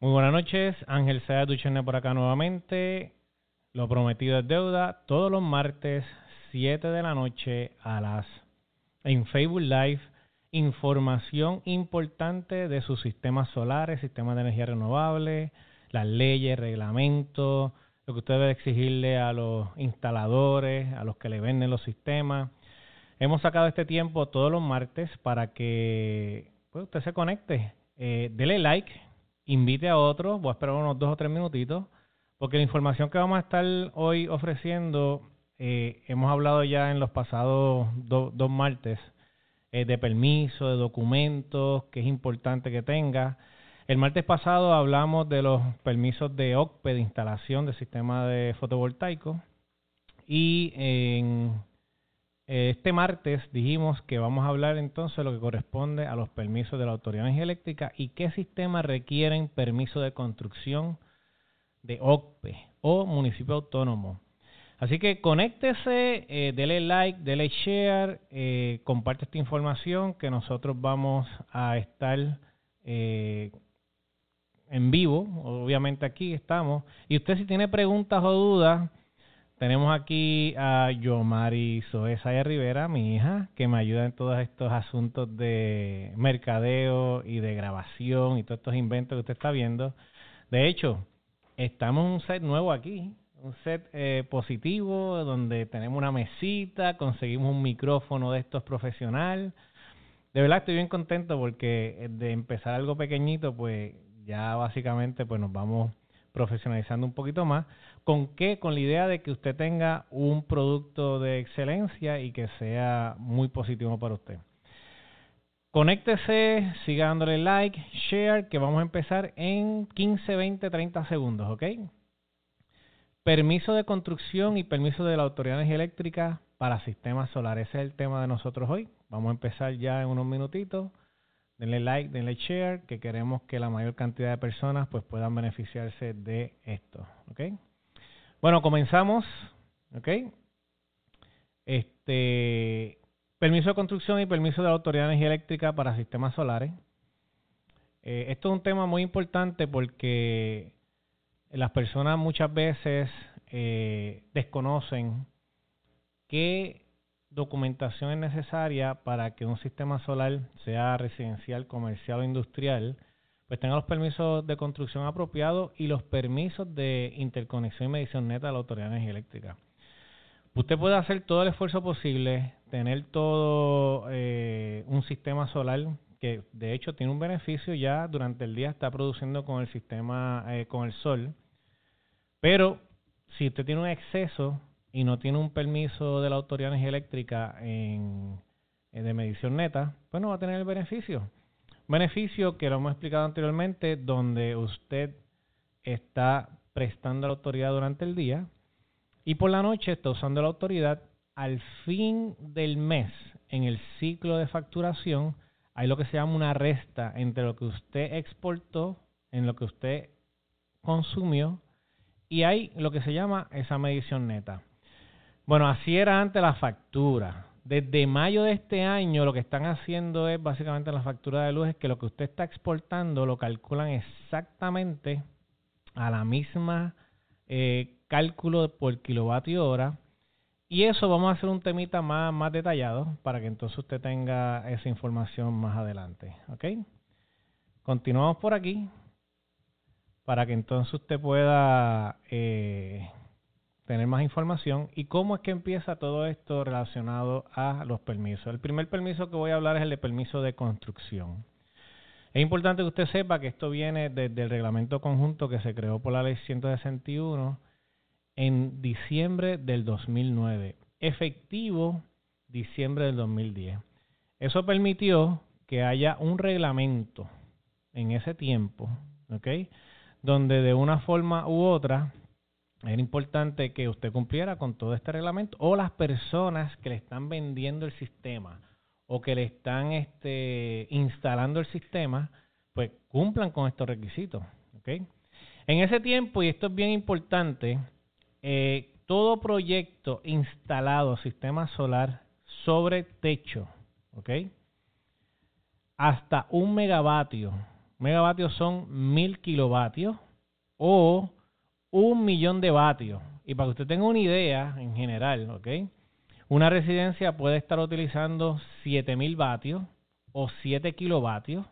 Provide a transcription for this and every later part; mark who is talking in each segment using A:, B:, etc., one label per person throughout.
A: Muy buenas noches, Ángel Sea Duchenne por acá nuevamente. Lo prometido es deuda. Todos los martes, 7 de la noche, a las en Facebook Live, información importante de sus sistemas solares, sistemas de energía renovable, las leyes, reglamentos, lo que usted debe exigirle a los instaladores, a los que le venden los sistemas. Hemos sacado este tiempo todos los martes para que pues, usted se conecte. Eh, dele like invite a otros, voy a esperar unos dos o tres minutitos, porque la información que vamos a estar hoy ofreciendo, eh, hemos hablado ya en los pasados dos martes eh, de permiso, de documentos, que es importante que tenga. El martes pasado hablamos de los permisos de OCPE, de instalación del sistema de fotovoltaico, y en este martes dijimos que vamos a hablar entonces de lo que corresponde a los permisos de la Autoridad de Energía Eléctrica y qué sistemas requieren permiso de construcción de OCPE o municipio autónomo. Así que conéctese, eh, dele like, dele share, eh, comparte esta información que nosotros vamos a estar eh, en vivo, obviamente aquí estamos. Y usted si tiene preguntas o dudas, tenemos aquí a Yomari Soesaya Rivera, mi hija, que me ayuda en todos estos asuntos de mercadeo y de grabación y todos estos inventos que usted está viendo. De hecho, estamos en un set nuevo aquí, un set eh, positivo donde tenemos una mesita, conseguimos un micrófono de estos profesional. De verdad estoy bien contento porque de empezar algo pequeñito, pues ya básicamente pues nos vamos profesionalizando un poquito más. ¿Con qué? Con la idea de que usted tenga un producto de excelencia y que sea muy positivo para usted. Conéctese, siga dándole like, share, que vamos a empezar en 15, 20, 30 segundos, ¿ok? Permiso de construcción y permiso de la Autoridad Eléctrica para sistemas solares. Ese es el tema de nosotros hoy. Vamos a empezar ya en unos minutitos. Denle like, denle share, que queremos que la mayor cantidad de personas pues puedan beneficiarse de esto, ¿ok? Bueno, comenzamos. ¿Ok? Este, permiso de construcción y permiso de la Autoridad de Energía Eléctrica para sistemas solares. Eh, esto es un tema muy importante porque las personas muchas veces eh, desconocen qué documentación es necesaria para que un sistema solar sea residencial, comercial o industrial pues tenga los permisos de construcción apropiados y los permisos de interconexión y medición neta de la Autoridad de Energía Eléctrica. Usted puede hacer todo el esfuerzo posible, tener todo eh, un sistema solar que de hecho tiene un beneficio ya durante el día está produciendo con el sistema eh, con el sol, pero si usted tiene un exceso y no tiene un permiso de la Autoridad Eléctrica en, en de medición neta, pues no va a tener el beneficio beneficio que lo hemos explicado anteriormente, donde usted está prestando la autoridad durante el día y por la noche está usando la autoridad al fin del mes en el ciclo de facturación hay lo que se llama una resta entre lo que usted exportó en lo que usted consumió y hay lo que se llama esa medición neta. Bueno, así era antes la factura. Desde mayo de este año lo que están haciendo es básicamente la factura de luz es que lo que usted está exportando lo calculan exactamente a la misma eh, cálculo por kilovatio hora. Y eso vamos a hacer un temita más, más detallado para que entonces usted tenga esa información más adelante. ¿Ok? Continuamos por aquí para que entonces usted pueda eh, tener más información y cómo es que empieza todo esto relacionado a los permisos. El primer permiso que voy a hablar es el de permiso de construcción. Es importante que usted sepa que esto viene desde el reglamento conjunto que se creó por la ley 161 en diciembre del 2009, efectivo diciembre del 2010. Eso permitió que haya un reglamento en ese tiempo, ¿ok? Donde de una forma u otra era importante que usted cumpliera con todo este reglamento o las personas que le están vendiendo el sistema o que le están este, instalando el sistema, pues cumplan con estos requisitos. ¿okay? En ese tiempo, y esto es bien importante, eh, todo proyecto instalado, sistema solar sobre techo, ¿ok? hasta un megavatio megavatios son mil kilovatios o un millón de vatios. Y para que usted tenga una idea en general, ¿ok? Una residencia puede estar utilizando 7000 vatios o 7 kilovatios,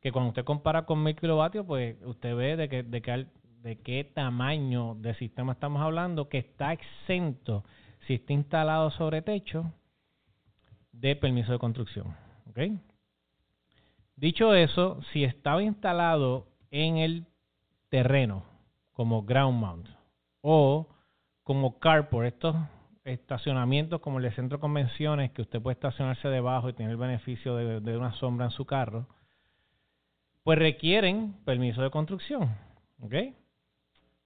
A: que cuando usted compara con 1000 kilovatios, pues usted ve de, que, de, de qué tamaño de sistema estamos hablando, que está exento, si está instalado sobre techo, de permiso de construcción. ¿ok? Dicho eso, si estaba instalado en el terreno como ground mount o como carport, estos estacionamientos como el de centro de convenciones que usted puede estacionarse debajo y tener el beneficio de, una sombra en su carro, pues requieren permiso de construcción. ¿ok?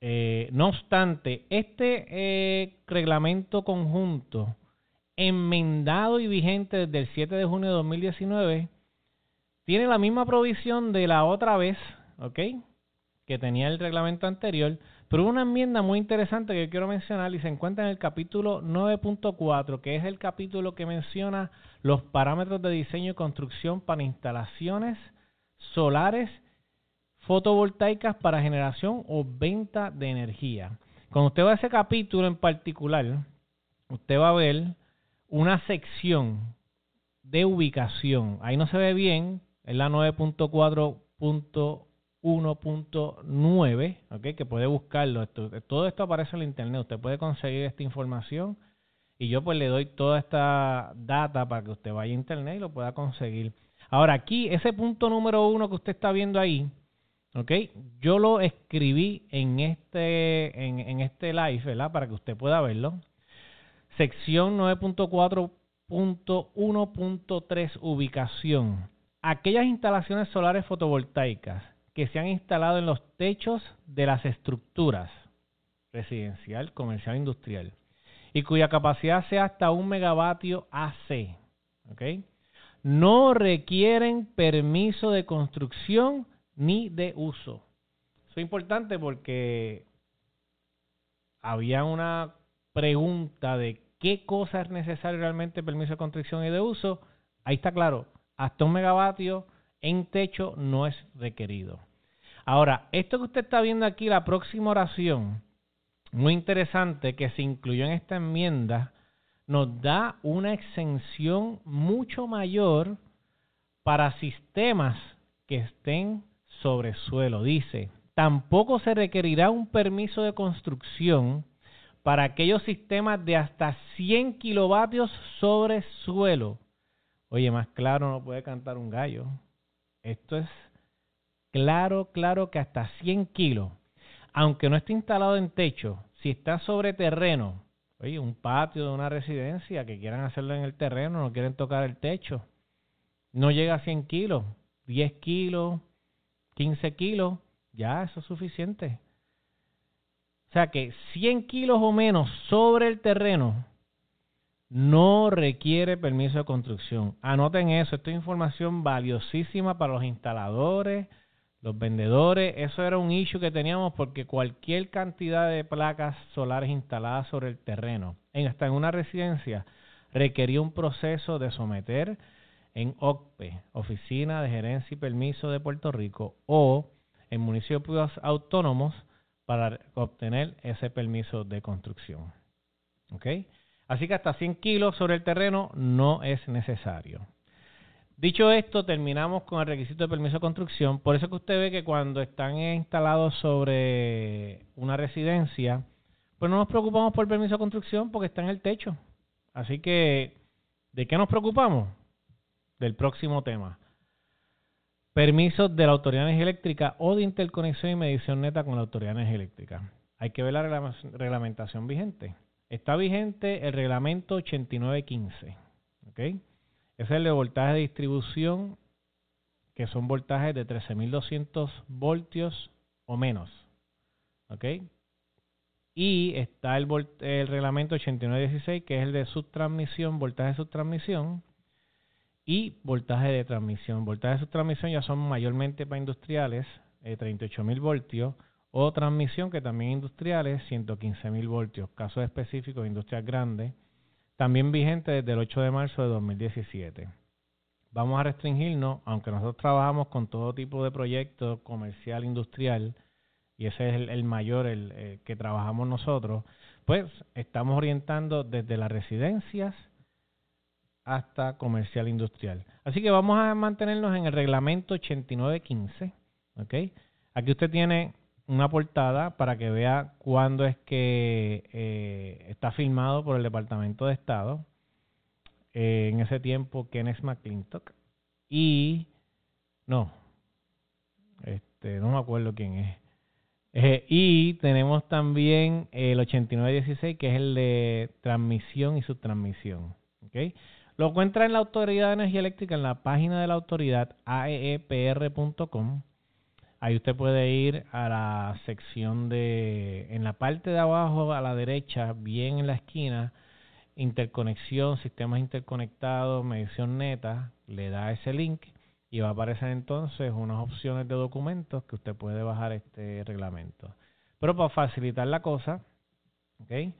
A: Eh, no obstante, este eh, reglamento conjunto enmendado y vigente desde el 7 de junio de 2019 tiene la misma provisión de la otra vez, ¿ok? Que tenía el reglamento anterior, pero una enmienda muy interesante que quiero mencionar y se encuentra en el capítulo 9.4, que es el capítulo que menciona los parámetros de diseño y construcción para instalaciones solares fotovoltaicas para generación o venta de energía. Cuando usted va a ese capítulo en particular, usted va a ver una sección de ubicación. Ahí no se ve bien, es la 9.4.1.9, ¿okay? que puede buscarlo. todo esto aparece en el internet, usted puede conseguir esta información y yo pues le doy toda esta data para que usted vaya a internet y lo pueda conseguir. Ahora aquí, ese punto número uno que usted está viendo ahí, ¿ok? Yo lo escribí en este, en, en este live, ¿verdad? Para que usted pueda verlo. Sección 9.4.1.3 ubicación aquellas instalaciones solares fotovoltaicas que se han instalado en los techos de las estructuras residencial, comercial, industrial y cuya capacidad sea hasta un megavatio AC, no requieren permiso de construcción ni de uso. Eso es importante porque había una pregunta de qué cosa es necesario realmente permiso de construcción y de uso. Ahí está claro, hasta un megavatio en techo no es requerido. Ahora, esto que usted está viendo aquí, la próxima oración, muy interesante que se incluyó en esta enmienda, nos da una exención mucho mayor para sistemas que estén sobre suelo. Dice, tampoco se requerirá un permiso de construcción para aquellos sistemas de hasta 100 kilovatios sobre suelo Oye, más claro no puede cantar un gallo. Esto es claro, claro que hasta 100 kilos, aunque no esté instalado en techo, si está sobre terreno, oye, un patio de una residencia que quieran hacerlo en el terreno, no quieren tocar el techo, no llega a 100 kilos, 10 kilos, 15 kilos, ya eso es suficiente. O sea que 100 kilos o menos sobre el terreno no requiere permiso de construcción. Anoten eso, esta es información valiosísima para los instaladores, los vendedores. Eso era un issue que teníamos porque cualquier cantidad de placas solares instaladas sobre el terreno, en, hasta en una residencia, requería un proceso de someter en OCPE, Oficina de Gerencia y Permiso de Puerto Rico, o en municipios autónomos para obtener ese permiso de construcción. ¿Ok? Así que hasta 100 kilos sobre el terreno no es necesario. Dicho esto, terminamos con el requisito de permiso de construcción. Por eso que usted ve que cuando están instalados sobre una residencia, pues no nos preocupamos por el permiso de construcción porque está en el techo. Así que, ¿de qué nos preocupamos? Del próximo tema. Permisos de la Autoridad de Energía Eléctrica o de interconexión y medición neta con la Autoridad de Energía Eléctrica. Hay que ver la reglamentación vigente. Está vigente el reglamento 8915. ¿ok? Es el de voltaje de distribución, que son voltajes de 13.200 voltios o menos. ¿ok? Y está el, reglamento 8916, que es el de subtransmisión, voltaje de subtransmisión y voltaje de transmisión. Voltaje de subtransmisión ya son mayormente para industriales, eh, 38.000 voltios o transmisión, que también industriales, 115 mil voltios. Casos específicos de industrias grandes, también vigente desde el 8 de marzo de 2017. vamos a restringirnos, aunque nosotros trabajamos con todo tipo de proyectos comercial, industrial, y ese es el, mayor el, eh, que trabajamos nosotros, pues estamos orientando desde las residencias hasta comercial industrial. Así que vamos a mantenernos en el reglamento 8915, ¿ok? Aquí usted tiene una portada para que vea cuándo es que eh, está firmado por el Departamento de Estado. Eh, en ese tiempo, Kenneth McClintock. Y, no, este, no me acuerdo quién es. Eh, y tenemos también el 8916, que es el de transmisión y subtransmisión. ¿okay? Lo encuentra en la Autoridad de Energía Eléctrica, en la página de la autoridad, aeepr.com. Ahí usted puede ir a la sección de, en la parte de abajo a la derecha, bien en la esquina, interconexión, sistemas interconectados, medición neta, le da ese link y va a aparecer entonces unas opciones de documentos que usted puede bajar este reglamento. Pero para facilitar la cosa, ¿okay?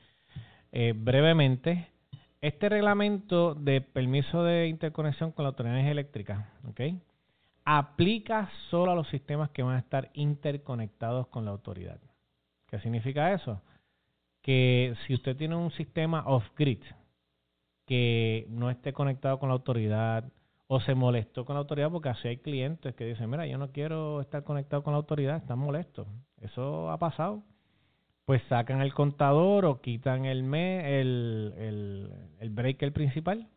A: Eh, brevemente, este reglamento de permiso de interconexión con la autoridad eléctrica, ¿okay? Aplica solo a los sistemas que van a estar interconectados con la autoridad. ¿Qué significa eso? Que si usted tiene un sistema off-grid que no esté conectado con la autoridad o se molestó con la autoridad porque así hay clientes que dicen, mira, yo no quiero estar conectado con la autoridad, están molestos. Eso ha pasado. Pues sacan el contador o quitan el, me, el, el, el breaker principal,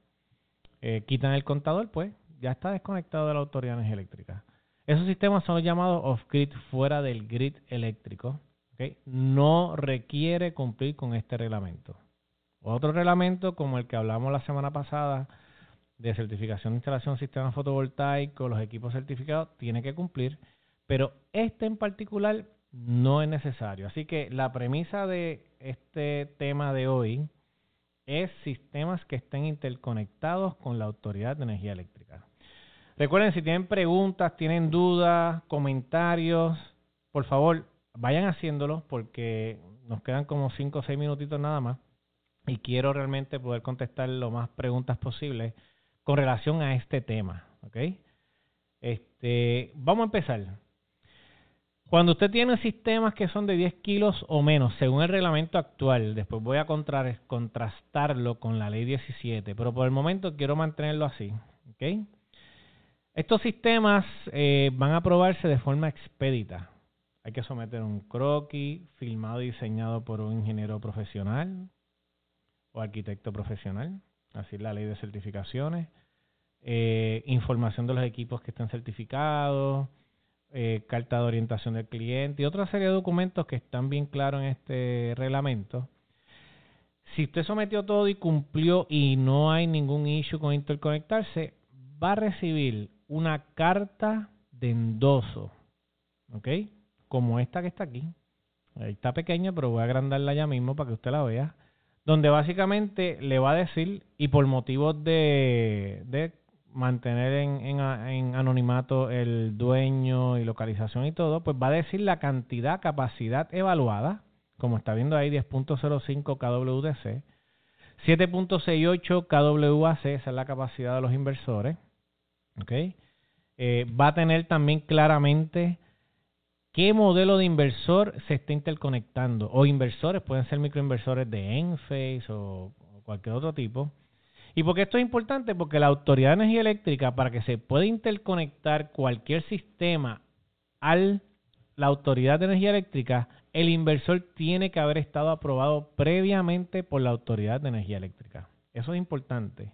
A: eh, quitan el contador, pues ya está desconectado de la Autoridad de Energía Eléctrica. Esos sistemas son llamados off-grid, fuera del grid eléctrico. No requiere cumplir con este reglamento. Otro reglamento, como el que hablamos la semana pasada, de certificación de instalación de sistemas fotovoltaicos, los equipos certificados, tiene que cumplir, pero este en particular no es necesario. Así que la premisa de este tema de hoy es sistemas que estén interconectados con la Autoridad de Energía Eléctrica. Recuerden, si tienen preguntas, tienen dudas, comentarios, por favor, vayan haciéndolo porque nos quedan como 5 o 6 minutitos nada más y quiero realmente poder contestar lo más preguntas posibles con relación a este tema. ¿ok? Este, vamos a empezar. Cuando usted tiene sistemas que son de 10 kilos o menos, según el reglamento actual, después voy a contrastarlo con la ley 17, pero por el momento quiero mantenerlo así. ¿ok? Estos sistemas eh, van a probarse de forma expedita. Hay que someter un croquis filmado y diseñado por un ingeniero profesional o arquitecto profesional, así la ley de certificaciones, eh, información de los equipos que están certificados, eh, carta de orientación del cliente y otra serie de documentos que están bien claros en este reglamento. Si usted sometió todo y cumplió y no hay ningún issue con interconectarse, va a recibir una carta de endoso, ¿ok? Como esta que está aquí. Está pequeña, pero voy a agrandarla ya mismo para que usted la vea. Donde básicamente le va a decir, y por motivos de, de mantener en, en, anonimato el dueño y localización y todo, pues va a decir la cantidad, capacidad evaluada, como está viendo ahí, 10.05 kWdc, 7.68 kWac, esa es la capacidad de los inversores, eh, va a tener también claramente qué modelo de inversor se está interconectando. O inversores, pueden ser microinversores de Enphase o, cualquier otro tipo. ¿Y por qué esto es importante? Porque la Autoridad de Energía Eléctrica, para que se pueda interconectar cualquier sistema a la Autoridad de Energía Eléctrica, el inversor tiene que haber estado aprobado previamente por la Autoridad de Energía Eléctrica. Eso es importante.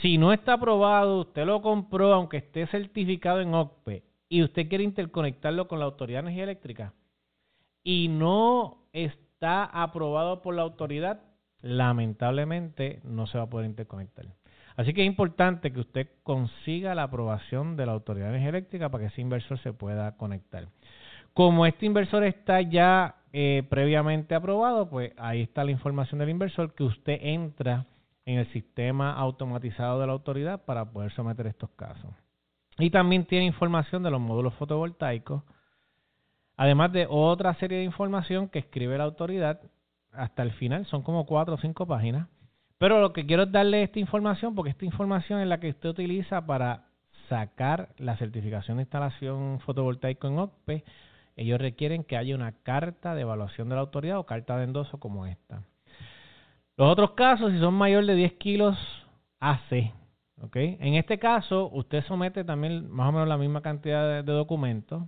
A: Si no está aprobado, usted lo compró aunque esté certificado en OCPE y usted quiere interconectarlo con la Autoridad de Energía Eléctrica y no está aprobado por la autoridad, lamentablemente no se va a poder interconectar. Así que es importante que usted consiga la aprobación de la Autoridad de Energía Eléctrica para que ese inversor se pueda conectar. Como este inversor está ya eh, previamente aprobado, pues ahí está la información del inversor que usted entra en el sistema automatizado de la autoridad para poder someter estos casos. Y también tiene información de los módulos fotovoltaicos, además de otra serie de información que escribe la autoridad hasta el final, son como cuatro o cinco páginas. Pero lo que quiero es darle esta información, porque esta información es la que usted utiliza para sacar la certificación de instalación fotovoltaica en OCPE, ellos requieren que haya una carta de evaluación de la autoridad o carta de endoso como esta. Los otros casos, si son mayor de 10 kilos AC. En este caso, usted somete también más o menos la misma cantidad de, documentos,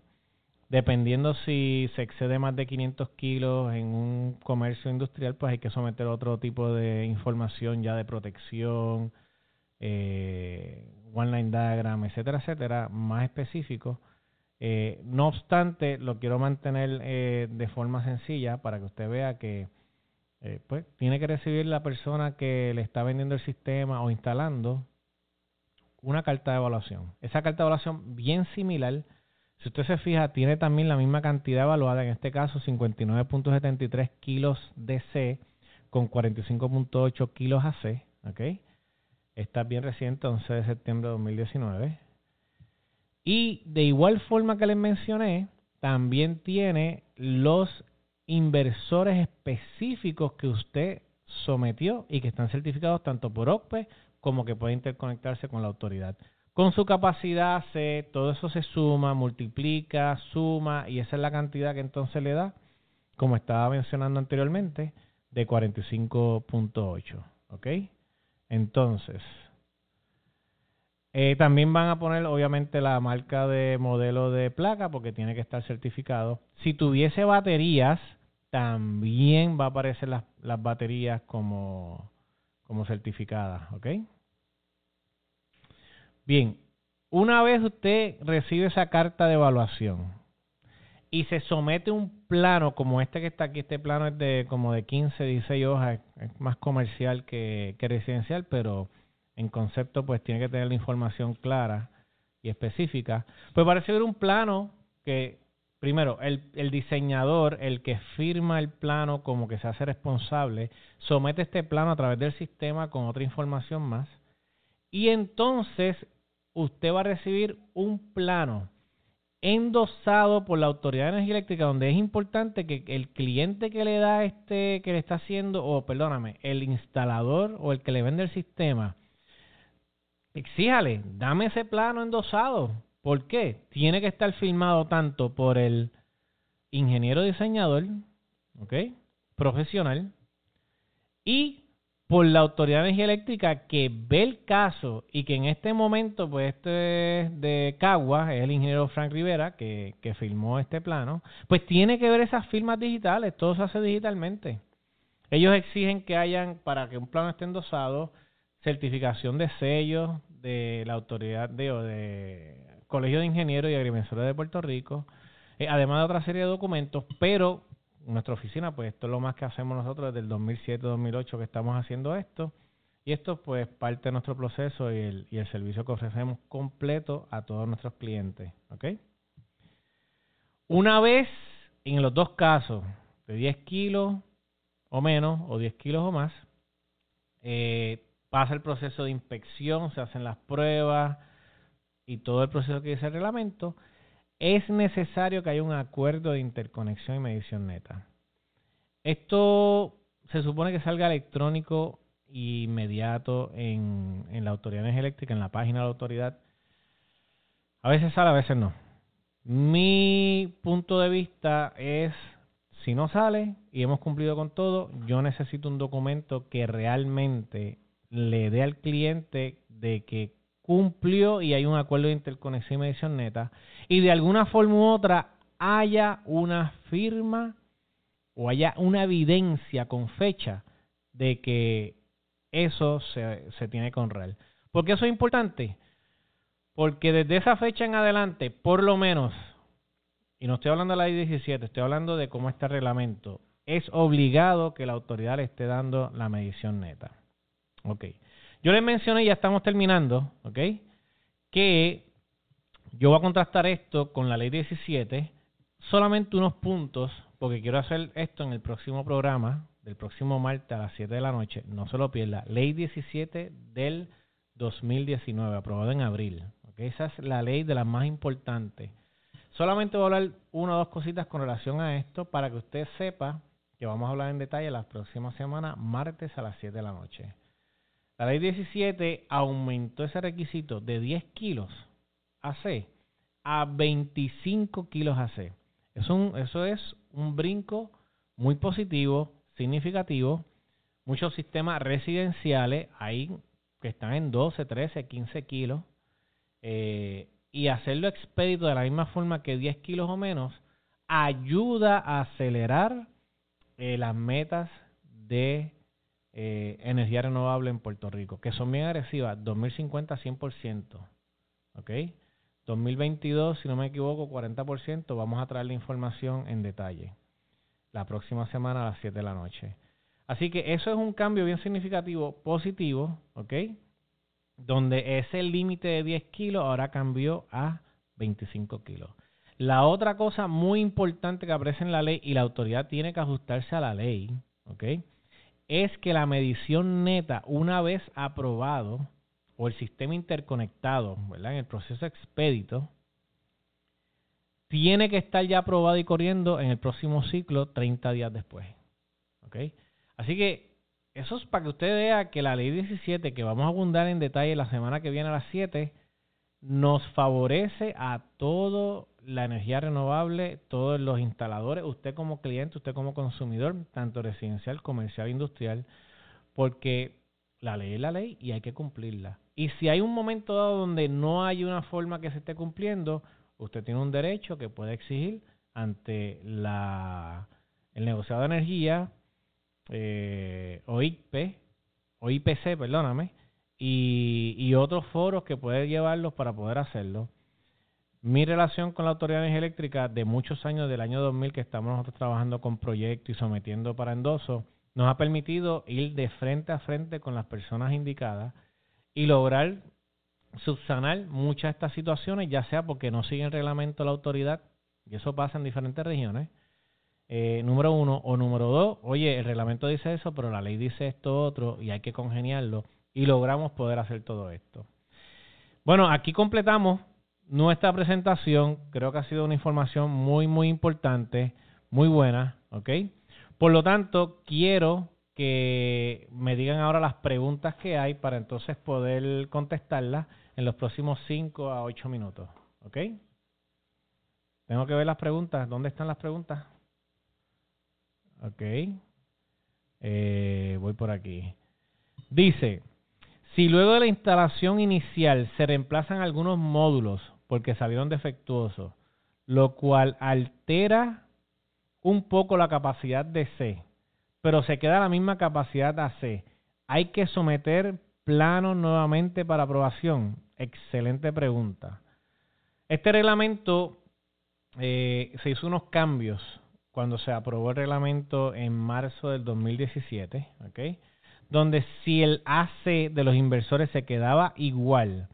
A: dependiendo si se excede más de 500 kilos en un comercio industrial, pues hay que someter otro tipo de información ya de protección, eh, one line diagram, etcétera, etcétera, más específico. Eh, no obstante, lo quiero mantener eh, de forma sencilla para que usted vea que eh, pues tiene que recibir la persona que le está vendiendo el sistema o instalando una carta de evaluación. Esa carta de evaluación bien similar, si usted se fija, tiene también la misma cantidad evaluada, en este caso 59.73 kilos DC con 45.8 kilos AC, ¿ok? Está bien reciente, 11 de septiembre de 2019. Y de igual forma que les mencioné, también tiene los inversores específicos que usted sometió y que están certificados tanto por OCPE como que puede interconectarse con la autoridad. Con su capacidad C, todo eso se suma, multiplica, suma y esa es la cantidad que entonces le da, como estaba mencionando anteriormente, de 45.8. ¿Ok? Entonces, eh, también van a poner obviamente la marca de modelo de placa porque tiene que estar certificado. Si tuviese baterías, también va a aparecer las, las baterías como, como certificadas, ¿ok? Bien, una vez usted recibe esa carta de evaluación y se somete un plano como este que está aquí, este plano es de como de 15, 16 hojas, es más comercial que, que residencial, pero en concepto pues tiene que tener la información clara y específica. Pues parece ver un plano que primero, el, el, diseñador, el que firma el plano como que se hace responsable, somete este plano a través del sistema con otra información más. Y entonces usted va a recibir un plano endosado por la Autoridad de Energía Eléctrica, donde es importante que el cliente que le da este, que le está haciendo, o perdóname, el instalador o el que le vende el sistema, exíjale, dame ese plano endosado, ¿Por qué? Tiene que estar firmado tanto por el ingeniero diseñador, ¿ok? Profesional, y por la Autoridad de Energía Eléctrica que ve el caso y que en este momento, pues este de Cagua, es el ingeniero Frank Rivera que, que firmó este plano, pues tiene que ver esas firmas digitales, todo se hace digitalmente. Ellos exigen que hayan, para que un plano esté endosado, certificación de sellos de la autoridad de, de Colegio de Ingenieros y Agrimensores de Puerto Rico, eh, además de otra serie de documentos, pero nuestra oficina, pues esto es lo más que hacemos nosotros desde el 2007-2008 que estamos haciendo esto. Y esto pues parte de nuestro proceso y el, y el servicio que ofrecemos completo a todos nuestros clientes. ¿ok? Una vez, en los dos casos, de 10 kilos o menos, o 10 kilos o más, eh, pasa el proceso de inspección, se hacen las pruebas, y todo el proceso que dice el reglamento, es necesario que haya un acuerdo de interconexión y medición neta. Esto se supone que salga electrónico e inmediato en, en la Autoridad Eléctrica, en la página de la autoridad. A veces sale, a veces no. Mi punto de vista es, si no sale y hemos cumplido con todo, yo necesito un documento que realmente le dé al cliente de que cumplió y hay un acuerdo de interconexión y medición neta, y de alguna forma u otra haya una firma o haya una evidencia con fecha de que eso se, se tiene que honrar. ¿Por qué eso es importante? Porque desde esa fecha en adelante, por lo menos, y no estoy hablando de la ley 17, estoy hablando de cómo está el reglamento, es obligado que la autoridad le esté dando la medición neta. Ok. Yo les mencioné, ya estamos terminando, ¿ok? Que yo voy a contrastar esto con la ley 17, solamente unos puntos, porque quiero hacer esto en el próximo programa, del próximo martes a las 7 de la noche, no se lo pierda. Ley 17 del 2019, aprobada en abril. ¿ok? Esa es la ley de las más importantes. Solamente voy a hablar una o dos cositas con relación a esto para que usted sepa que vamos a hablar en detalle la próxima semana, martes a las 7 de la noche. La ley 17 aumentó ese requisito de 10 kilos AC a 25 kilos AC. Eso, eso es un brinco muy positivo, significativo. Muchos sistemas residenciales ahí que están en 12, 13, 15 kilos. Eh, y hacerlo expedito de la misma forma que 10 kilos o menos ayuda a acelerar eh, las metas de eh, energía renovable en Puerto Rico, que son bien agresivas, 2050 100%, ¿ok? 2022, si no me equivoco, 40%, vamos a traer la información en detalle la próxima semana a las 7 de la noche. Así que eso es un cambio bien significativo, positivo, ¿ok? Donde ese límite de 10 kilos ahora cambió a 25 kilos. La otra cosa muy importante que aparece en la ley y la autoridad tiene que ajustarse a la ley, ¿ok? Es que la medición neta, una vez aprobado, o el sistema interconectado, ¿verdad? En el proceso expedito, tiene que estar ya aprobado y corriendo en el próximo ciclo 30 días después. ¿Ok? Así que eso es para que usted vea que la ley 17, que vamos a abundar en detalle la semana que viene a las 7, nos favorece a toda la energía renovable, todos los instaladores, usted como cliente, usted como consumidor, tanto residencial, comercial, industrial, porque la ley es la ley y hay que cumplirla. Y si hay un momento dado donde no hay una forma que se esté cumpliendo, usted tiene un derecho que puede exigir ante la el negociado de energía eh, o o IPC, perdóname, y, y otros foros que puede llevarlos para poder hacerlo. Mi relación con la Autoridad de Energía Eléctrica de muchos años, del año 2000, que estamos nosotros trabajando con proyectos y sometiendo para endoso, nos ha permitido ir de frente a frente con las personas indicadas y lograr subsanar muchas de estas situaciones, ya sea porque no siguen el reglamento la autoridad, y eso pasa en diferentes regiones, eh, número uno, o número dos, oye, el reglamento dice eso, pero la ley dice esto otro, y hay que congeniarlo, y logramos poder hacer todo esto. Bueno, aquí completamos nuestra presentación, creo que ha sido una información muy, muy importante, muy buena, ¿ok? Por lo tanto, quiero que me digan ahora las preguntas que hay para entonces poder contestarlas en los próximos 5 a 8 minutos. ¿Ok? Tengo que ver las preguntas. ¿Dónde están las preguntas? Ok. Eh, voy por aquí. Dice, si luego de la instalación inicial se reemplazan algunos módulos porque salieron defectuosos, lo cual altera un poco la capacidad de C, pero se queda la misma capacidad AC, hay que someter plano nuevamente para aprobación? Excelente pregunta. Este reglamento eh, se hizo unos cambios cuando se aprobó el reglamento en marzo del 2017, ¿ok? Donde si el AC de los inversores se quedaba igual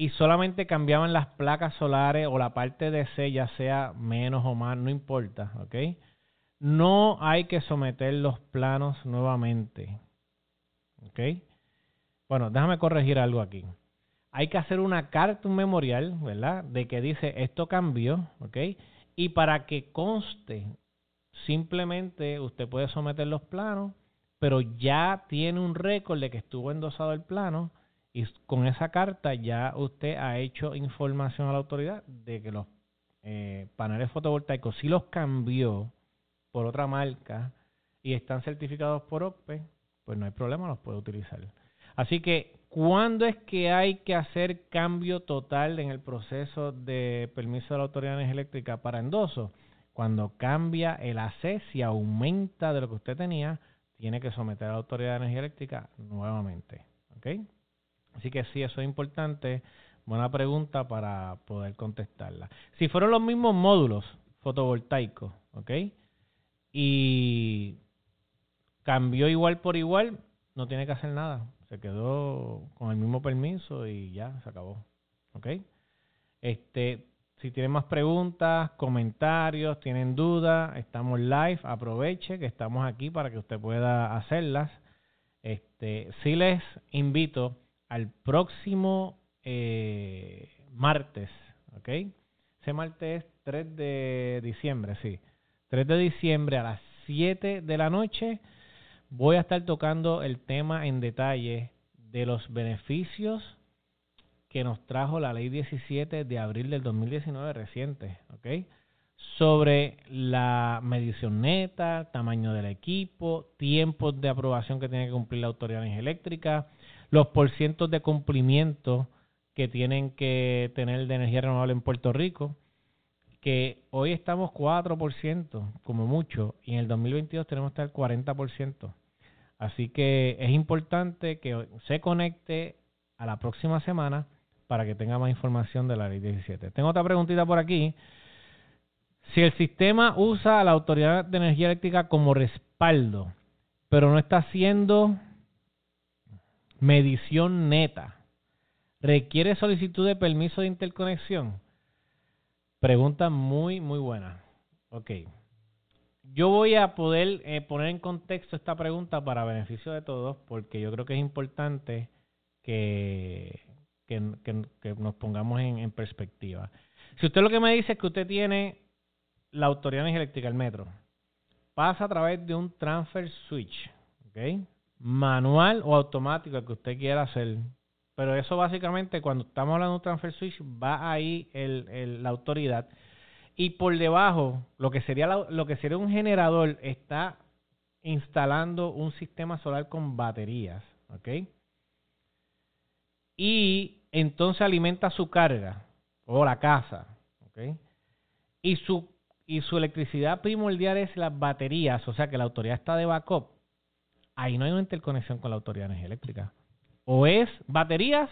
A: y solamente cambiaban las placas solares o la parte de C, ya sea menos o más, no importa, ¿ok? No hay que someter los planos nuevamente. Bueno, déjame corregir algo aquí. Hay que hacer una carta, un memorial, ¿verdad? De que dice esto cambió, ¿ok? Y para que conste, simplemente usted puede someter los planos, pero ya tiene un récord de que estuvo endosado el plano y con esa carta ya usted ha hecho información a la autoridad de que los eh, paneles fotovoltaicos sí los cambió por otra marca y están certificados por OCPE, pues no hay problema, los puede utilizar. Así que, ¿cuándo es que hay que hacer cambio total en el proceso de permiso de la Autoridad de Energía Eléctrica para endoso? Cuando cambia el AC, si aumenta de lo que usted tenía, tiene que someter a la Autoridad de Energía Eléctrica nuevamente. ¿Ok? Así que sí, eso es importante. Buena pregunta para poder contestarla. Si fueron los mismos módulos fotovoltaicos, ¿ok? Y cambió igual por igual, no tiene que hacer nada se quedó con el mismo permiso y ya se acabó. ¿Ok? Este, si tienen más preguntas, comentarios, tienen dudas, estamos live, aproveche que estamos aquí para que usted pueda hacerlas. Este, sí les invito al próximo eh, martes, ¿ok? Ese martes es 3 de diciembre, sí. 3 de diciembre a las 7 de la noche voy a estar tocando el tema en detalle de los beneficios que nos trajo la ley 17 de abril del 2019 reciente, ¿ok? Sobre la medición neta, tamaño del equipo, tiempos de aprobación que tiene que cumplir la Autoridad Eléctrica, los porcientos de cumplimiento que tienen que tener de energía renovable en Puerto Rico, que hoy estamos 4% como mucho y en el 2022 tenemos que estar 40%. Así que es importante que se conecte a la próxima semana para que tenga más información de la ley 17. Tengo otra preguntita por aquí. Si el sistema usa a la Autoridad de Energía Eléctrica como respaldo, pero no está haciendo medición neta, ¿requiere solicitud de permiso de interconexión? Pregunta muy, muy buena. Ok. Yo voy a poder eh, poner en contexto esta pregunta para beneficio de todos, porque yo creo que es importante que, que, nos pongamos en, perspectiva. Si usted lo que me dice es que usted tiene la autoridad eléctrica, el metro, pasa a través de un transfer switch, ¿ok? Manual o automático, que usted quiera hacer. Pero eso básicamente, cuando estamos hablando de un transfer switch, va ahí el, la autoridad. Y por debajo, lo que sería lo que sería un generador está instalando un sistema solar con baterías, ¿ok? Y entonces alimenta su carga o la casa. ¿okay? Y, su, y su electricidad primordial es las baterías, o sea que la autoridad está de backup. Ahí no hay una interconexión con la autoridad de energía eléctrica. O es baterías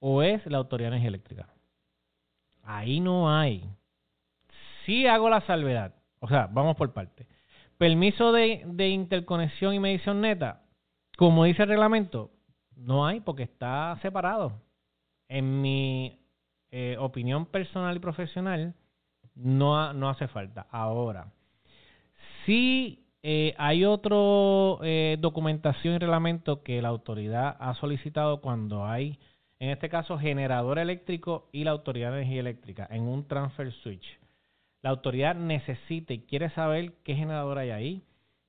A: o es la autoridad de energía eléctrica. Ahí no hay. Sí hago la salvedad. O sea, vamos por parte. Permiso de, de interconexión y medición neta. Como dice el reglamento, no hay porque está separado en mi eh, opinión personal y profesional, no, no hace falta. Ahora, si eh, hay otra eh, documentación y reglamento que la autoridad ha solicitado cuando hay, en este caso, generador eléctrico y la autoridad de energía eléctrica en un transfer switch. La autoridad necesita y quiere saber qué generador hay ahí,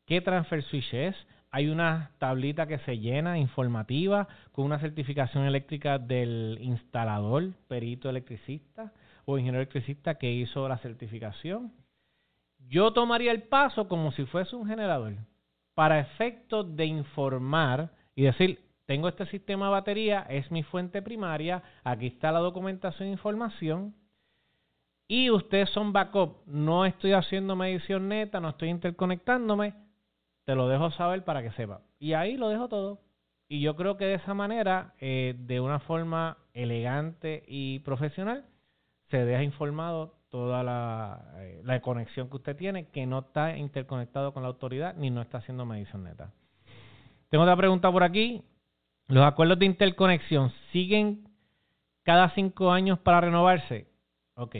A: qué transfer switch es, hay una tablita que se llena informativa con una certificación eléctrica del instalador, perito electricista o ingeniero electricista que hizo la certificación. Yo tomaría el paso como si fuese un generador para efectos de informar y decir, tengo este sistema de batería, es mi fuente primaria, aquí está la documentación e información, y ustedes son backup, no estoy haciendo medición neta, no estoy interconectándome, te lo dejo saber para que sepa. Y ahí lo dejo todo. Y yo creo que de esa manera, eh, de una forma elegante y profesional, se deja informado toda la, eh, la, conexión que usted tiene, que no está interconectado con la autoridad ni no está haciendo medición neta. Tengo otra pregunta por aquí. ¿Los acuerdos de interconexión siguen cada cinco años para renovarse? Ok.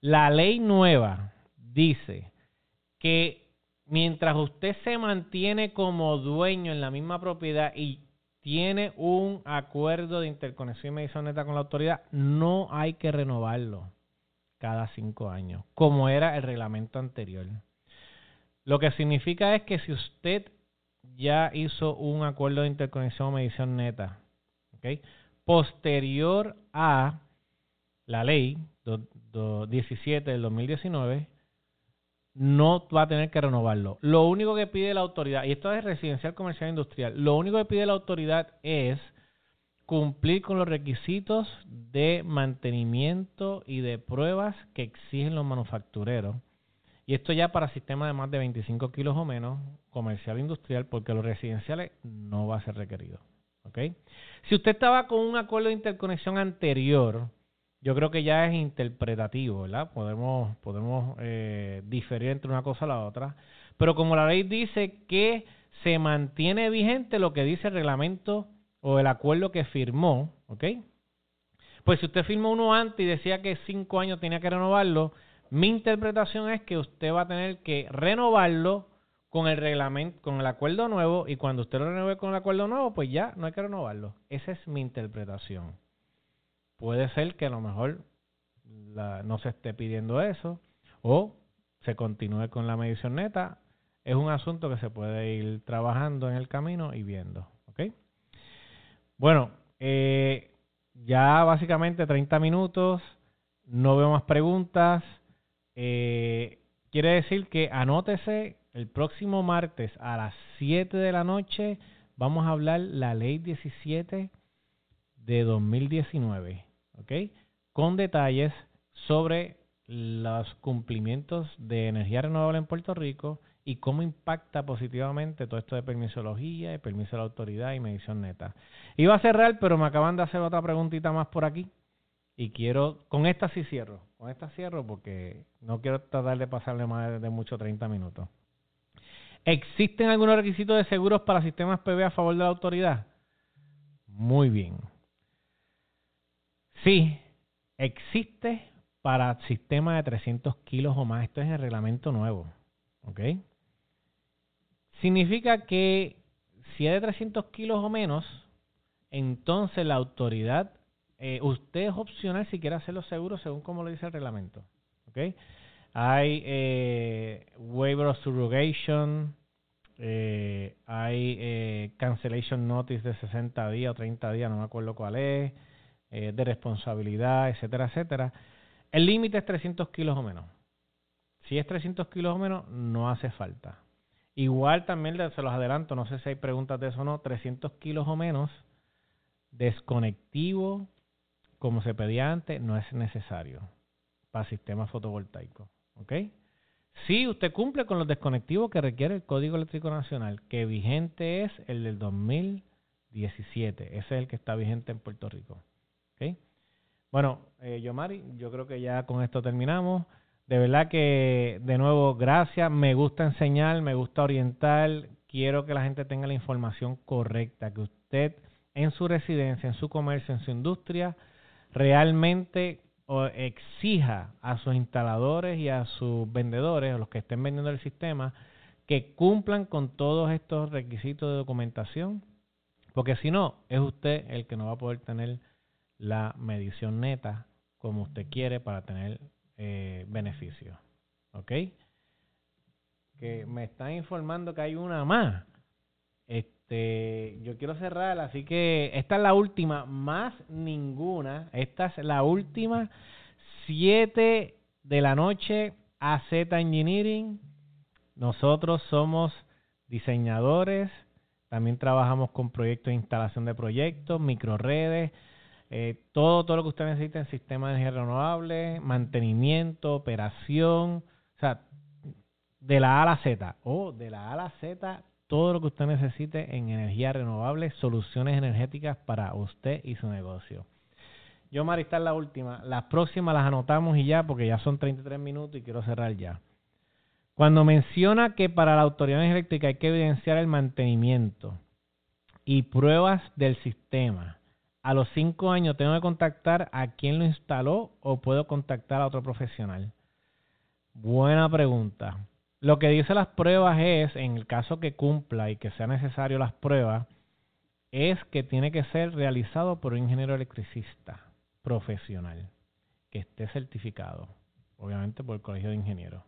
A: La ley nueva dice que mientras usted se mantiene como dueño en la misma propiedad y tiene un acuerdo de interconexión y medición neta con la autoridad, no hay que renovarlo cada cinco años, como era el reglamento anterior. Lo que significa es que si usted ya hizo un acuerdo de interconexión o medición neta, posterior a la ley 17 del 2019, no va a tener que renovarlo. Lo único que pide la autoridad, y esto es residencial, comercial e industrial, lo único que pide la autoridad es cumplir con los requisitos de mantenimiento y de pruebas que exigen los manufactureros. Y esto ya para sistemas de más de 25 kilos o menos, comercial industrial, porque los residenciales no va a ser requerido. Si usted estaba con un acuerdo de interconexión anterior, yo creo que ya es interpretativo, ¿verdad? Podemos, podemos eh, diferir entre una cosa y la otra. Pero como la ley dice que se mantiene vigente lo que dice el reglamento o el acuerdo que firmó, ¿ok? Pues si usted firmó uno antes y decía que cinco años tenía que renovarlo, mi interpretación es que usted va a tener que renovarlo con el reglamento, con el acuerdo nuevo y cuando usted lo renueve con el acuerdo nuevo, pues ya no hay que renovarlo. Esa es mi interpretación puede ser que a lo mejor no se esté pidiendo eso o se continúe con la medición neta. Es un asunto que se puede ir trabajando en el camino y viendo. ¿ok? Bueno, eh, ya básicamente 30 minutos, no veo más preguntas. Eh, quiere decir que anótese el próximo martes a las 7 de la noche vamos a hablar la ley 17 de 2019, ¿ok? Con detalles sobre los cumplimientos de energía renovable en Puerto Rico y cómo impacta positivamente todo esto de permisología, y permiso de la autoridad y medición neta. Iba a cerrar, pero me acaban de hacer otra preguntita más por aquí y quiero, con esta sí cierro, con esta cierro porque no quiero tratar de pasarle más de mucho 30 minutos. ¿Existen algunos requisitos de seguros para sistemas PB a favor de la autoridad? Muy bien. Sí, existe para sistemas de 300 kilos o más. Esto es el reglamento nuevo. ¿Ok? Significa que si es de 300 kilos o menos, entonces la autoridad, eh, usted es opcional si quiere hacerlo seguro según como lo dice el reglamento. Hay eh, waiver of surrogation, eh, hay eh, cancellation notice de 60 días o 30 días, no me acuerdo cuál es, eh, de responsabilidad, etcétera, etcétera. El límite es 300 kilos o menos. Si es 300 kilos o menos, no hace falta. Igual también se los adelanto, no sé si hay preguntas de eso o no, 300 kilos o menos, desconectivo, como se pedía antes, no es necesario para sistemas fotovoltaicos. ¿Ok? Si usted cumple con los desconectivos que requiere el Código Eléctrico Nacional, que vigente es el del 2017. Ese es el que está vigente en Puerto Rico. ¿Ok? Bueno, eh, Yomari, yo creo que ya con esto terminamos. De verdad que, de nuevo, gracias. Me gusta enseñar, me gusta orientar. Quiero que la gente tenga la información correcta, que usted en su residencia, en su comercio, en su industria, realmente exija a sus instaladores y a sus vendedores, a los que estén vendiendo el sistema, que cumplan con todos estos requisitos de documentación, porque si no, es usted el que no va a poder tener la medición neta como usted quiere para tener eh, beneficios. ¿Ok? Que me están informando que hay una más. Este, yo quiero cerrar, así que esta es la última, más ninguna. Esta es la última. 7 de la noche, AZ Engineering. Nosotros somos diseñadores, también trabajamos con proyectos de instalación de proyectos, microredes, eh, todo, todo lo que usted necesita en sistema de energía renovable, mantenimiento, operación, o sea, de la A a la Z, o de la A a la Z todo lo que usted necesite en energía renovable, soluciones energéticas para usted y su negocio. Yo, Marista, la última. Las próximas las anotamos y ya, porque ya son 33 minutos y quiero cerrar ya. Cuando menciona que para la autoridad eléctrica hay que evidenciar el mantenimiento y pruebas del sistema, a los cinco años tengo que contactar a quien lo instaló o puedo contactar a otro profesional. Buena pregunta. Lo que dice las pruebas es, en el caso que cumpla y que sea necesario las pruebas, es que tiene que ser realizado por un ingeniero electricista profesional que esté certificado, obviamente por el Colegio de Ingenieros.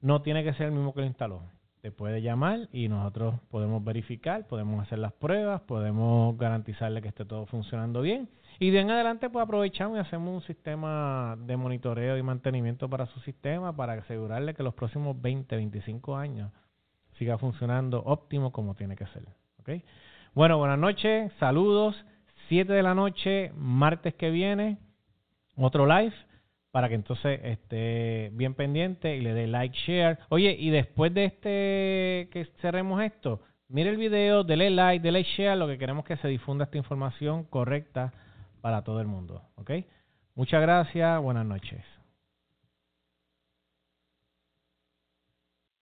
A: No tiene que ser el mismo que lo instaló. Te puede llamar y nosotros podemos verificar, podemos hacer las pruebas, podemos garantizarle que esté todo funcionando bien y de en adelante pues aprovechamos y hacemos un sistema de monitoreo y mantenimiento para su sistema para asegurarle que los próximos 20, 25 años siga funcionando óptimo como tiene que ser. ¿okay? Bueno, buenas noches, saludos. 7 de la noche, martes que viene, otro live para que entonces esté bien pendiente y le dé like, share. Oye, y después de este que cerremos esto, mire el video, dele like, dele share, lo que queremos que se difunda esta información correcta para todo el mundo. ¿Ok? Muchas gracias, buenas noches.